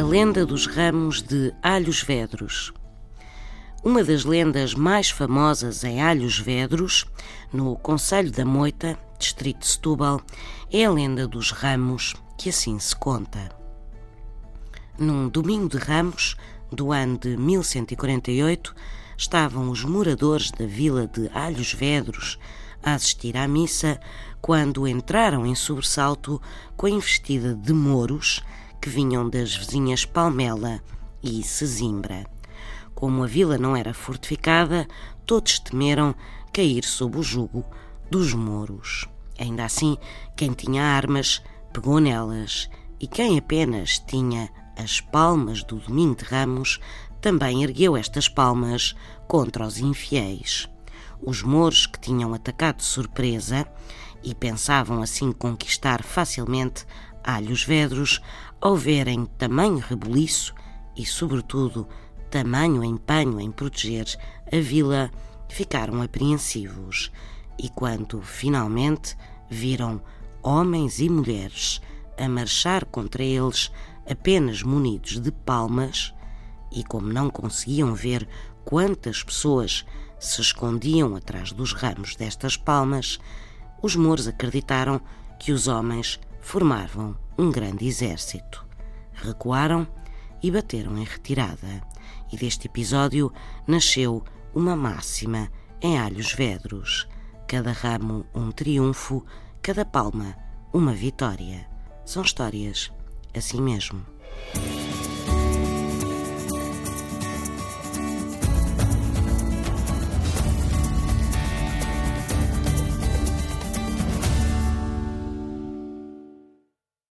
lenda dos ramos de Alhos Vedros. Uma das lendas mais famosas em Alhos Vedros, no Conselho da Moita, distrito de Setúbal, é a lenda dos ramos, que assim se conta. Num domingo de ramos do ano de 1148, estavam os moradores da vila de Alhos Vedros a assistir à missa quando entraram em sobressalto com a investida de moros que vinham das vizinhas Palmela e Sesimbra. Como a vila não era fortificada, todos temeram cair sob o jugo dos moros. Ainda assim, quem tinha armas pegou nelas, e quem apenas tinha as palmas do Domingo de Ramos também ergueu estas palmas contra os infiéis. Os mouros que tinham atacado de surpresa e pensavam assim conquistar facilmente Alhos Vedros, ao verem tamanho rebuliço e, sobretudo, tamanho empenho em proteger a vila, ficaram apreensivos. E quando finalmente viram homens e mulheres a marchar contra eles apenas munidos de palmas, e como não conseguiam ver quantas pessoas se escondiam atrás dos ramos destas palmas, os mouros acreditaram que os homens formavam um grande exército. Recuaram e bateram em retirada. E deste episódio nasceu uma máxima em alhos vedros: cada ramo um triunfo, cada palma uma vitória. São histórias assim mesmo.